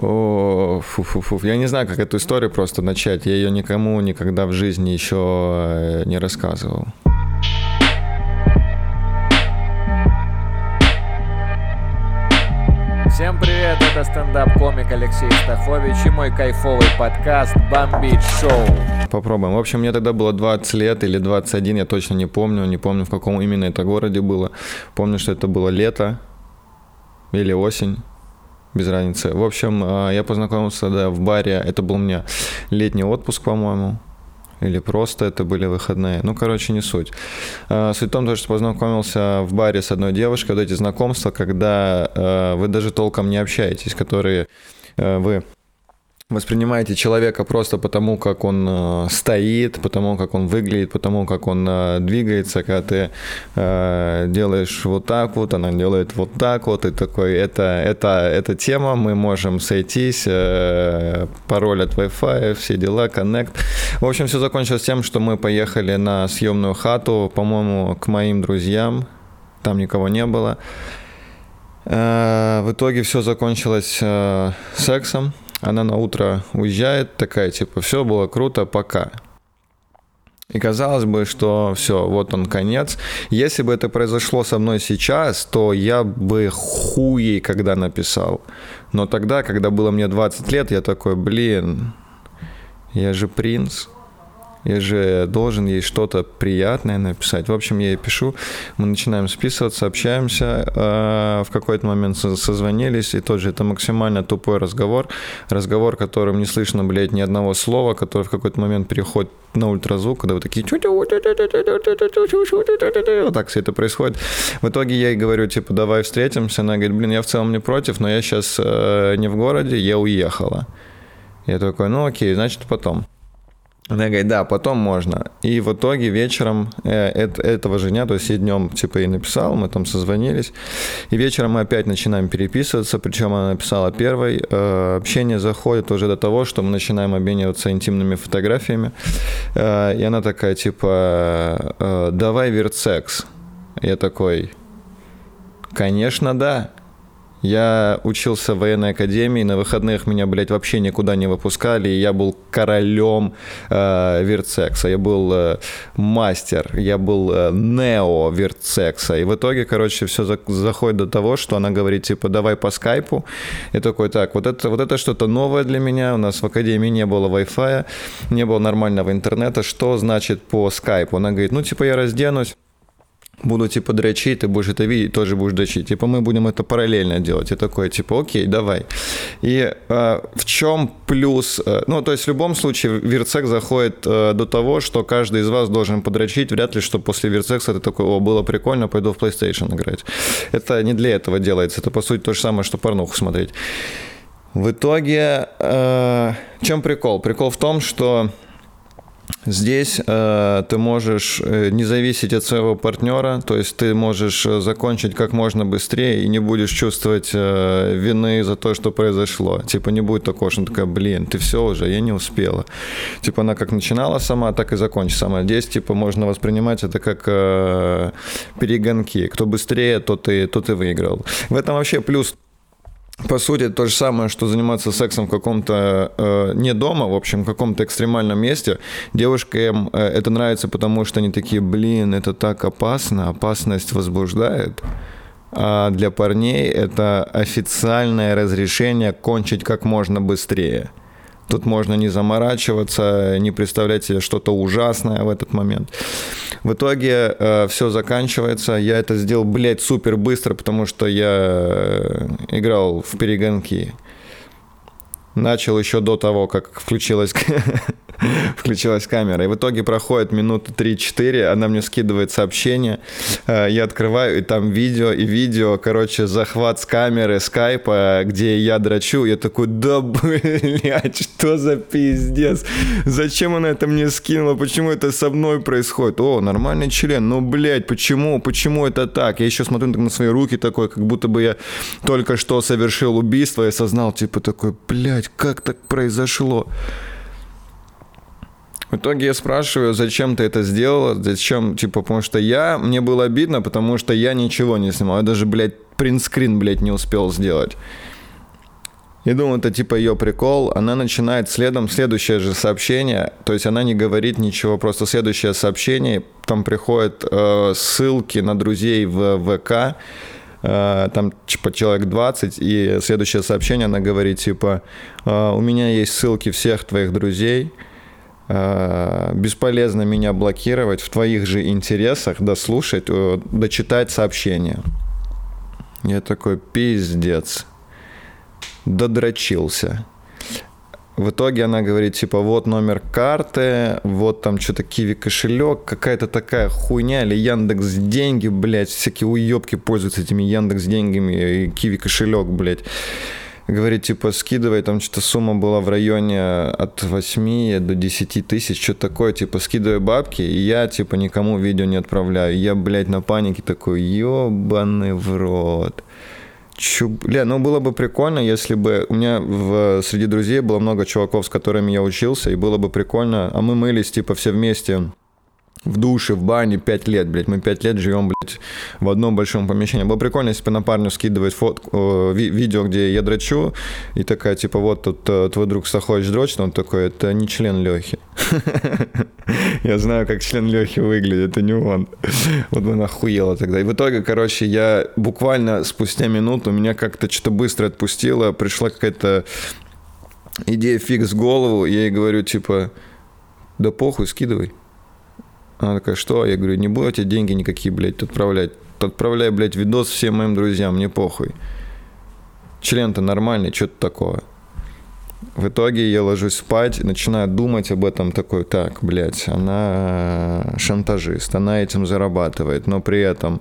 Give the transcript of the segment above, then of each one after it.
О, фу -фу -фу. Я не знаю, как эту историю просто начать. Я ее никому никогда в жизни еще э, не рассказывал. Всем привет, это стендап-комик Алексей Стахович и мой кайфовый подкаст «Бомбить шоу». Попробуем. В общем, мне тогда было 20 лет или 21, я точно не помню. Не помню, в каком именно это городе было. Помню, что это было лето или осень без разницы. В общем, э, я познакомился да, в баре, это был у меня летний отпуск, по-моему, или просто это были выходные. Ну, короче, не суть. Э, суть в том, что познакомился в баре с одной девушкой. Вот эти знакомства, когда э, вы даже толком не общаетесь, которые вы воспринимаете человека просто потому, как он э, стоит, потому, как он выглядит, потому, как он э, двигается, когда ты э, делаешь вот так вот, она делает вот так вот, и такой, это, это, это тема, мы можем сойтись, э, пароль от Wi-Fi, все дела, Connect. В общем, все закончилось тем, что мы поехали на съемную хату, по-моему, к моим друзьям, там никого не было. Э, в итоге все закончилось сексом, она на утро уезжает, такая, типа, все было круто, пока. И казалось бы, что все, вот он конец. Если бы это произошло со мной сейчас, то я бы хуей когда написал. Но тогда, когда было мне 20 лет, я такой, блин, я же принц я же должен ей что-то приятное написать. В общем, я ей пишу, мы начинаем списываться, общаемся, э, в какой-то момент созвонились, и тот же это максимально тупой разговор, разговор, которым не слышно, блядь, ни одного слова, который в какой-то момент переходит на ультразвук, когда вы такие вот так все это происходит. В итоге я ей говорю, типа, давай встретимся. Она говорит, блин, я в целом не против, но я сейчас э, не в городе, я уехала. Я такой, ну окей, значит потом. Она говорит, да, потом можно. И в итоге вечером э, этого же дня, то есть я днем типа ей написал, мы там созвонились, и вечером мы опять начинаем переписываться, причем она написала первой. Э, общение заходит уже до того, что мы начинаем обмениваться интимными фотографиями, э, и она такая типа, давай виртсекс. Я такой, конечно, да. Я учился в военной академии, на выходных меня, блядь, вообще никуда не выпускали, и я был королем э, виртсекса, я был э, мастер, я был э, нео виртсекса, и в итоге, короче, все за, заходит до того, что она говорит, типа, давай по скайпу, и такой, так, вот это, вот это что-то новое для меня, у нас в академии не было Wi-Fi, не было нормального интернета, что значит по скайпу? Она говорит, ну, типа, я разденусь, буду типа дрочить, ты будешь это видеть, тоже будешь дрочить. Типа мы будем это параллельно делать. И такой, типа, окей, давай. И э, в чем плюс? Э, ну, то есть в любом случае виртсек заходит э, до того, что каждый из вас должен подрочить. Вряд ли, что после виртсекса ты такой, о, было прикольно, пойду в PlayStation играть. Это не для этого делается. Это, по сути, то же самое, что порнуху смотреть. В итоге, э, в чем прикол? Прикол в том, что Здесь э, ты можешь э, не зависеть от своего партнера, то есть ты можешь э, закончить как можно быстрее и не будешь чувствовать э, вины за то, что произошло. Типа не будет такого, что такая, блин, ты все уже, я не успела. Типа она как начинала сама, так и закончит сама. Здесь типа можно воспринимать это как э, перегонки. Кто быстрее, тот и, тот и выиграл. В этом вообще плюс по сути, то же самое, что заниматься сексом в каком-то, э, не дома, в общем, в каком-то экстремальном месте. Девушкам э, это нравится, потому что они такие, блин, это так опасно, опасность возбуждает. А для парней это официальное разрешение кончить как можно быстрее. Тут можно не заморачиваться, не представлять себе что-то ужасное в этот момент. В итоге э, все заканчивается. Я это сделал, блядь, супер быстро, потому что я э, играл в перегонки. Начал еще до того, как включилась включилась камера. И в итоге проходит минуты 3-4, она мне скидывает сообщение, э, я открываю, и там видео, и видео, короче, захват с камеры скайпа, где я драчу, я такой, да, блядь, что за пиздец? Зачем она это мне скинула? Почему это со мной происходит? О, нормальный член, ну, блядь, почему? Почему это так? Я еще смотрю на свои руки такой, как будто бы я только что совершил убийство и осознал, типа, такой, блядь, как так произошло? В итоге я спрашиваю, зачем ты это сделала, зачем, типа, потому что я, мне было обидно, потому что я ничего не снимал, я даже, блядь, принтскрин, блядь, не успел сделать. И думаю, это типа ее прикол. Она начинает следом следующее же сообщение. То есть она не говорит ничего, просто следующее сообщение. Там приходят э, ссылки на друзей в ВК. Э, там типа человек 20. И следующее сообщение она говорит типа, э, у меня есть ссылки всех твоих друзей. Э, бесполезно меня блокировать. В твоих же интересах дослушать, дочитать сообщение. Я такой, пиздец додрочился. В итоге она говорит, типа, вот номер карты, вот там что-то Киви кошелек, какая-то такая хуйня, или Яндекс деньги, блядь, всякие уебки пользуются этими Яндекс деньгами и Киви кошелек, блядь. Говорит, типа, скидывай, там что-то сумма была в районе от 8 до 10 тысяч, что такое, типа, скидывай бабки, и я, типа, никому видео не отправляю. Я, блядь, на панике такой, ебаный в рот. Чу... Бля, ну было бы прикольно, если бы у меня в... среди друзей было много чуваков, с которыми я учился, и было бы прикольно, а мы мылись типа все вместе в душе, в бане 5 лет, блядь. Мы 5 лет живем, блядь, в одном большом помещении. Было прикольно, если бы на парню скидывать фотку, ви- видео, где я дрочу, и такая, типа, вот тут э, твой друг Сахович дрочит, он такой, это не член Лехи. Я знаю, как член Лехи выглядит, это не он. Вот бы охуела тогда. И в итоге, короче, я буквально спустя минуту, меня как-то что-то быстро отпустило, пришла какая-то идея фикс в голову, я ей говорю, типа, да похуй, скидывай. Она такая, что? Я говорю, не будете деньги никакие, блядь, отправлять. Отправляй, блядь, видос всем моим друзьям, мне похуй. Член-то нормальный, что-то такое. В итоге я ложусь спать, начинаю думать об этом такой, так, блядь, она шантажист, она этим зарабатывает, но при этом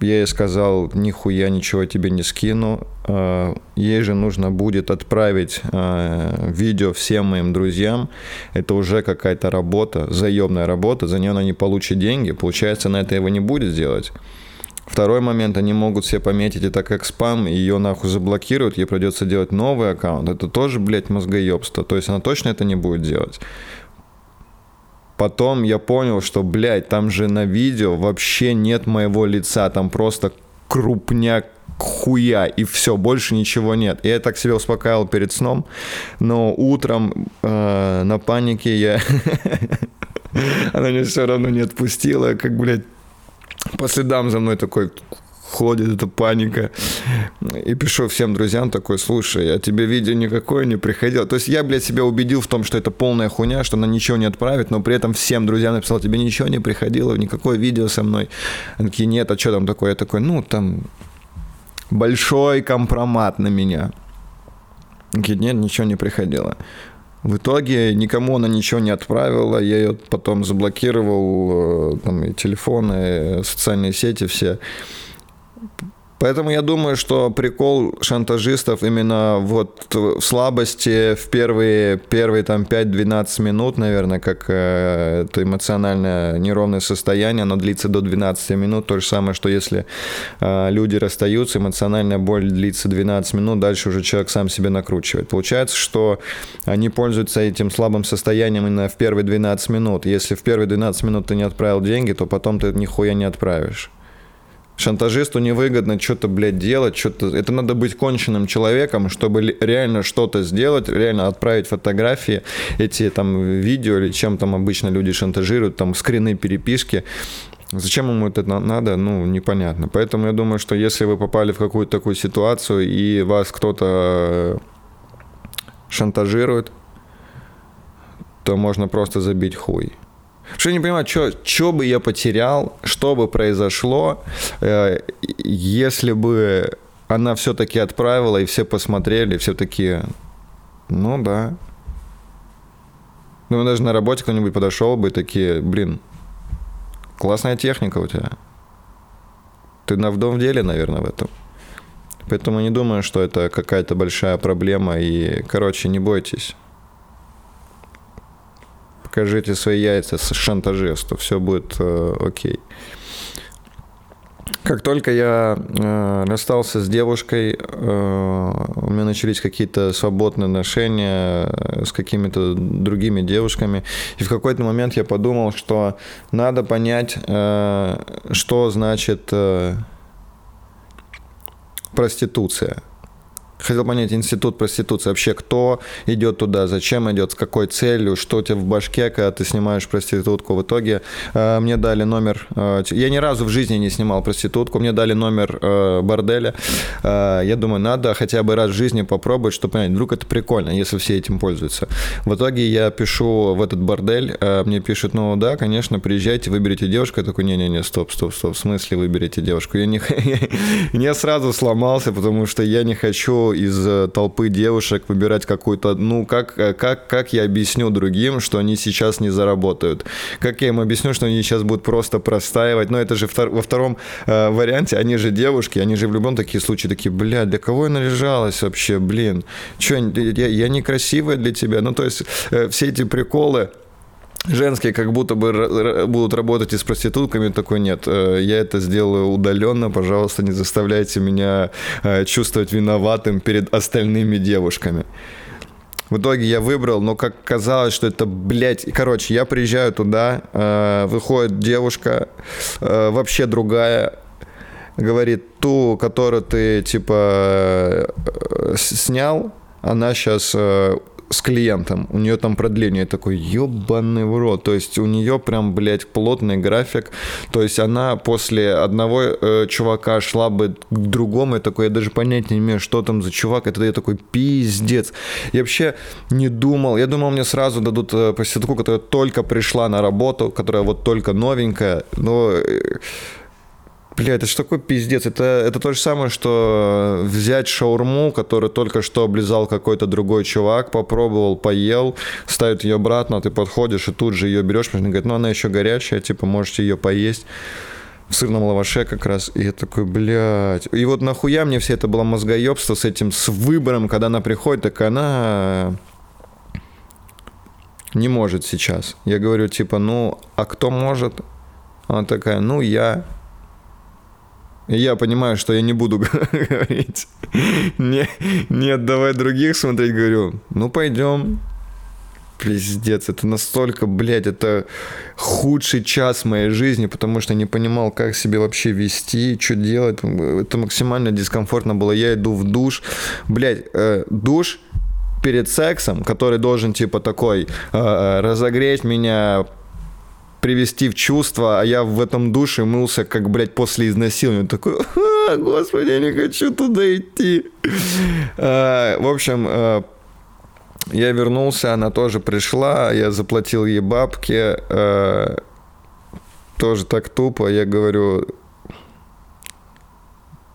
я ей сказал, нихуя ничего тебе не скину. А, ей же нужно будет отправить а, видео всем моим друзьям. Это уже какая-то работа, заебная работа. За нее она не получит деньги. Получается, она этого не будет делать. Второй момент, они могут себе пометить это как спам, и ее нахуй заблокируют, ей придется делать новый аккаунт. Это тоже, блядь, мозгоебство. То есть она точно это не будет делать. Потом я понял, что, блядь, там же на видео вообще нет моего лица, там просто крупняк хуя, и все, больше ничего нет. И я так себя успокаивал перед сном, но утром э, на панике я... Она меня все равно не отпустила, как, блядь, по следам за мной такой ходит эта паника. И пишу всем друзьям такой, слушай, а тебе видео никакое не приходило. То есть я, блядь, себя убедил в том, что это полная хуйня, что она ничего не отправит, но при этом всем друзьям написал, тебе ничего не приходило, никакое видео со мной. Они такие, нет, а что там такое? Я такой, ну, там большой компромат на меня. Они такие, нет, ничего не приходило. В итоге никому она ничего не отправила, я ее потом заблокировал, э, там и телефоны, и социальные сети все. Поэтому я думаю, что прикол шантажистов именно вот в слабости в первые, первые там 5-12 минут, наверное, как э, это эмоциональное неровное состояние, оно длится до 12 минут. То же самое, что если э, люди расстаются, эмоциональная боль длится 12 минут, дальше уже человек сам себе накручивает. Получается, что они пользуются этим слабым состоянием именно в первые 12 минут. Если в первые 12 минут ты не отправил деньги, то потом ты нихуя не отправишь. Шантажисту невыгодно что-то, блядь, делать, что-то... Это надо быть конченным человеком, чтобы реально что-то сделать, реально отправить фотографии, эти там видео или чем там обычно люди шантажируют, там скрины переписки. Зачем ему это надо, ну, непонятно. Поэтому я думаю, что если вы попали в какую-то такую ситуацию, и вас кто-то шантажирует, то можно просто забить хуй. Что я не понимаю, что, что бы я потерял, что бы произошло, э, если бы она все-таки отправила, и все посмотрели, все такие, ну да. Ну, даже на работе кто-нибудь подошел бы и такие, блин, классная техника у тебя. Ты на вдом деле, наверное, в этом. Поэтому не думаю, что это какая-то большая проблема. И, короче, не бойтесь покажите свои яйца с шантажисту, все будет э, окей. Как только я э, расстался с девушкой, э, у меня начались какие-то свободные отношения э, с какими-то другими девушками. И в какой-то момент я подумал, что надо понять, э, что значит э, проституция. Хотел понять институт проституции. Вообще, кто идет туда, зачем идет, с какой целью, что у тебя в башке, когда ты снимаешь проститутку. В итоге э, мне дали номер... Э, я ни разу в жизни не снимал проститутку. Мне дали номер э, борделя. Э, я думаю, надо хотя бы раз в жизни попробовать, чтобы понять, вдруг это прикольно, если все этим пользуются. В итоге я пишу в этот бордель. Э, мне пишут, ну да, конечно, приезжайте, выберите девушку. Я такой, не-не-не, стоп, стоп, стоп. В смысле выберите девушку? Я не... я сразу сломался, потому что я не хочу из э, толпы девушек выбирать какую-то, ну, как, э, как, как я объясню другим, что они сейчас не заработают? Как я им объясню, что они сейчас будут просто простаивать? Но это же втор, во втором э, варианте, они же девушки, они же в любом такие случаи такие, бля, для кого я наряжалась вообще, блин? Че, я, я некрасивая для тебя? Ну, то есть э, все эти приколы, женские как будто бы будут работать и с проститутками, такой нет. Э, я это сделаю удаленно, пожалуйста, не заставляйте меня э, чувствовать виноватым перед остальными девушками. В итоге я выбрал, но как казалось, что это, блядь... Короче, я приезжаю туда, э, выходит девушка, вообще другая, говорит, ту, которую ты, типа, снял, она сейчас с клиентом. У нее там продление такой, ебаный в рот. То есть у нее прям, блядь, плотный график. То есть она после одного э, чувака шла бы к другому. И такой, я даже понять не имею, что там за чувак. Это я такой, пиздец. Я вообще не думал. Я думал, мне сразу дадут э, проститутку, которая только пришла на работу, которая вот только новенькая. Но... Э, Бля, это же такой пиздец. Это, это то же самое, что взять шаурму, которую только что облизал какой-то другой чувак, попробовал, поел, ставит ее обратно, ты подходишь и тут же ее берешь, потому говорит, ну она еще горячая, типа можете ее поесть в сырном лаваше как раз. И я такой, блядь. И вот нахуя мне все это было мозгоебство с этим, с выбором, когда она приходит, так она не может сейчас. Я говорю, типа, ну, а кто может? Она такая, ну, я. Я понимаю, что я не буду говорить. Не, не отдавать других смотреть, говорю, ну пойдем. Пиздец, это настолько, блядь, это худший час моей жизни, потому что не понимал, как себе вообще вести, что делать. Это максимально дискомфортно было. Я иду в душ. Блядь, э, душ перед сексом, который должен, типа, такой э, э разогреть меня, привести в чувство, а я в этом душе мылся, как, блядь, после изнасилования. Такой, господи, я не хочу туда идти. А, в общем, а, я вернулся, она тоже пришла, я заплатил ей бабки, а, тоже так тупо, я говорю,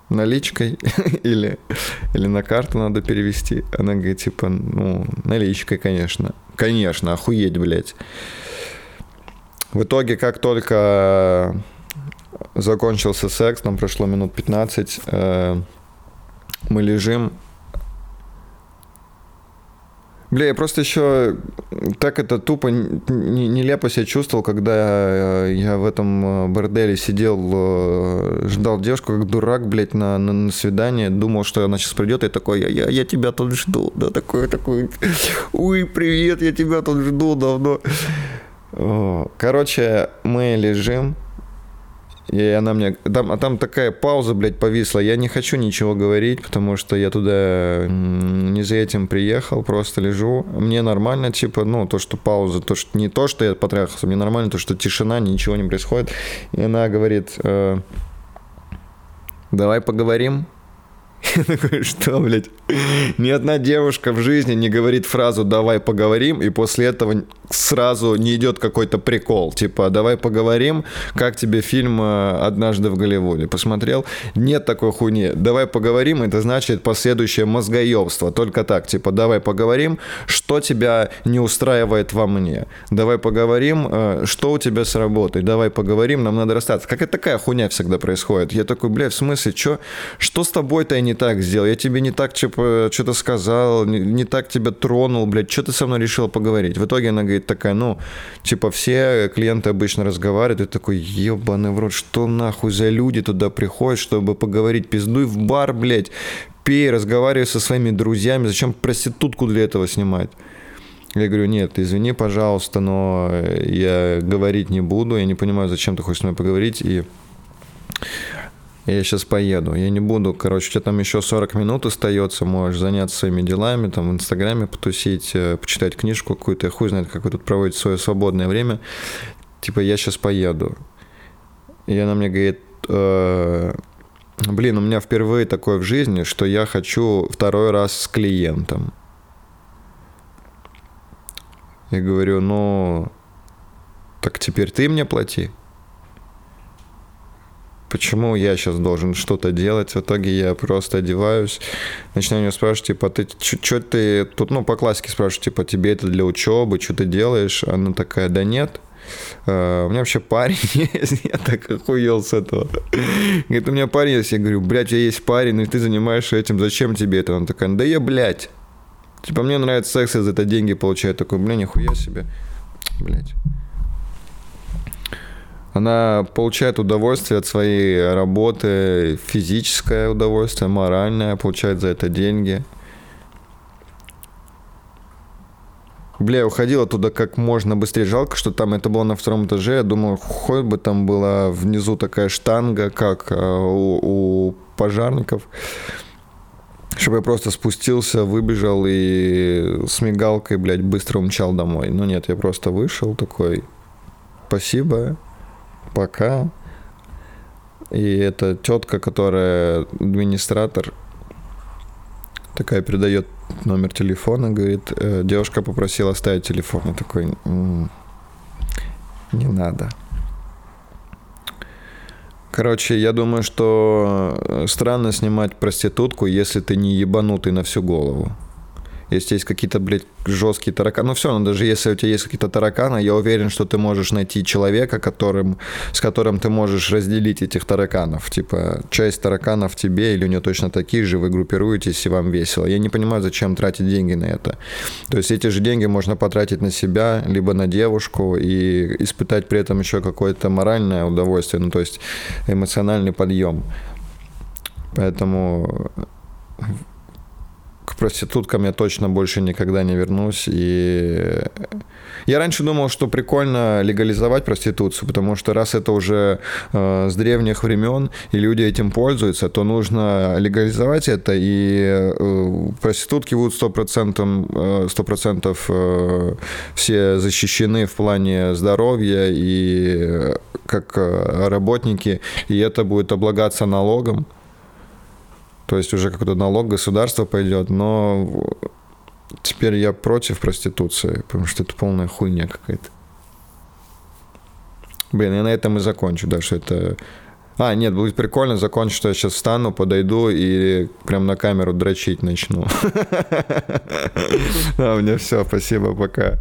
наличкой или, или на карту надо перевести. Она говорит, типа, ну, наличкой, конечно. Конечно, охуеть, блядь. В итоге, как только закончился секс, нам прошло минут 15, э, мы лежим. Бля, я просто еще так это тупо нелепо себя чувствовал, когда я в этом э, борделе сидел, э, ждал девушку, как дурак, блядь, на, на, на свидание, думал, что она сейчас придет, и такой, я, я, я тебя тут жду, да, такой, такой, ой, привет, я тебя тут жду давно. Короче, мы лежим, и она мне... Там, а там такая пауза, блядь, повисла. Я не хочу ничего говорить, потому что я туда не за этим приехал, просто лежу. Мне нормально, типа, ну, то, что пауза, то, что не то, что я потрахался, мне нормально, то, что тишина, ничего не происходит. И она говорит, э, давай поговорим. Я такой, что, блядь? Ни одна девушка в жизни не говорит фразу «давай поговорим», и после этого сразу не идет какой-то прикол. Типа «давай поговорим, как тебе фильм э, «Однажды в Голливуде»?» Посмотрел? Нет такой хуйни. «Давай поговорим» — это значит последующее мозгоебство. Только так, типа «давай поговорим, что тебя не устраивает во мне?» «Давай поговорим, э, что у тебя с работой?» «Давай поговорим, нам надо расстаться». Как это такая хуйня всегда происходит? Я такой, блядь, в смысле, что, что с тобой-то я не так сделал? Я тебе не так, типа, что-то сказал, не, не так тебя тронул, блядь, что ты со мной решила поговорить? В итоге она говорит такая, ну, типа, все клиенты обычно разговаривают, и такой, ебаный в рот, что нахуй за люди туда приходят, чтобы поговорить? Пиздуй в бар, блядь, пей, разговаривай со своими друзьями, зачем проститутку для этого снимать? Я говорю, нет, извини, пожалуйста, но я говорить не буду, я не понимаю, зачем ты хочешь с мной поговорить, и я сейчас поеду. Я не буду, короче, у тебя там еще 40 минут остается, можешь заняться своими делами, там в Инстаграме потусить, э, почитать книжку какую-то, хуй знает, как вы тут проводите свое свободное время. Типа, я сейчас поеду. И она мне говорит, э, блин, у меня впервые такое в жизни, что я хочу второй раз с клиентом. Я говорю, ну, так теперь ты мне плати почему я сейчас должен что-то делать. В итоге я просто одеваюсь, начинаю ее спрашивать, типа, ты что ты тут, ну, по классике спрашиваю, типа, тебе это для учебы, что ты делаешь? Она такая, да нет. Uh, у меня вообще парень есть, я так охуел с этого. Говорит, у меня парень есть, я говорю, блядь, у тебя есть парень, и ты занимаешься этим, зачем тебе это? Она такая, да я, блядь. Типа, мне нравится секс, я за это деньги получаю. такой, бля, нихуя себе. Блядь. Она получает удовольствие от своей работы, физическое удовольствие, моральное, получает за это деньги. Бля, я уходил оттуда как можно быстрее. Жалко, что там это было на втором этаже. Я думал, хоть бы там была внизу такая штанга, как э, у, у пожарников. Чтобы я просто спустился, выбежал и с мигалкой, блядь, быстро умчал домой. Но нет, я просто вышел такой, спасибо, пока. И это тетка, которая администратор, такая передает номер телефона, говорит, э, девушка попросила оставить телефон. Я такой, не надо. Короче, я думаю, что странно снимать проститутку, если ты не ебанутый на всю голову если есть какие-то, блядь, жесткие тараканы. Ну все, но даже если у тебя есть какие-то тараканы, я уверен, что ты можешь найти человека, которым, с которым ты можешь разделить этих тараканов. Типа, часть тараканов тебе или у нее точно такие же, вы группируетесь и вам весело. Я не понимаю, зачем тратить деньги на это. То есть эти же деньги можно потратить на себя, либо на девушку и испытать при этом еще какое-то моральное удовольствие, ну то есть эмоциональный подъем. Поэтому к проституткам я точно больше никогда не вернусь. И я раньше думал, что прикольно легализовать проституцию, потому что раз это уже э, с древних времен, и люди этим пользуются, то нужно легализовать это, и э, проститутки будут 100%, э, 100% э, все защищены в плане здоровья и э, как э, работники, и это будет облагаться налогом. То есть уже какой-то налог государства пойдет, но теперь я против проституции, потому что это полная хуйня какая-то. Блин, я на этом и закончу, да, что это... А, нет, будет прикольно закончить, что я сейчас встану, подойду и прям на камеру дрочить начну. А, меня все, спасибо, пока.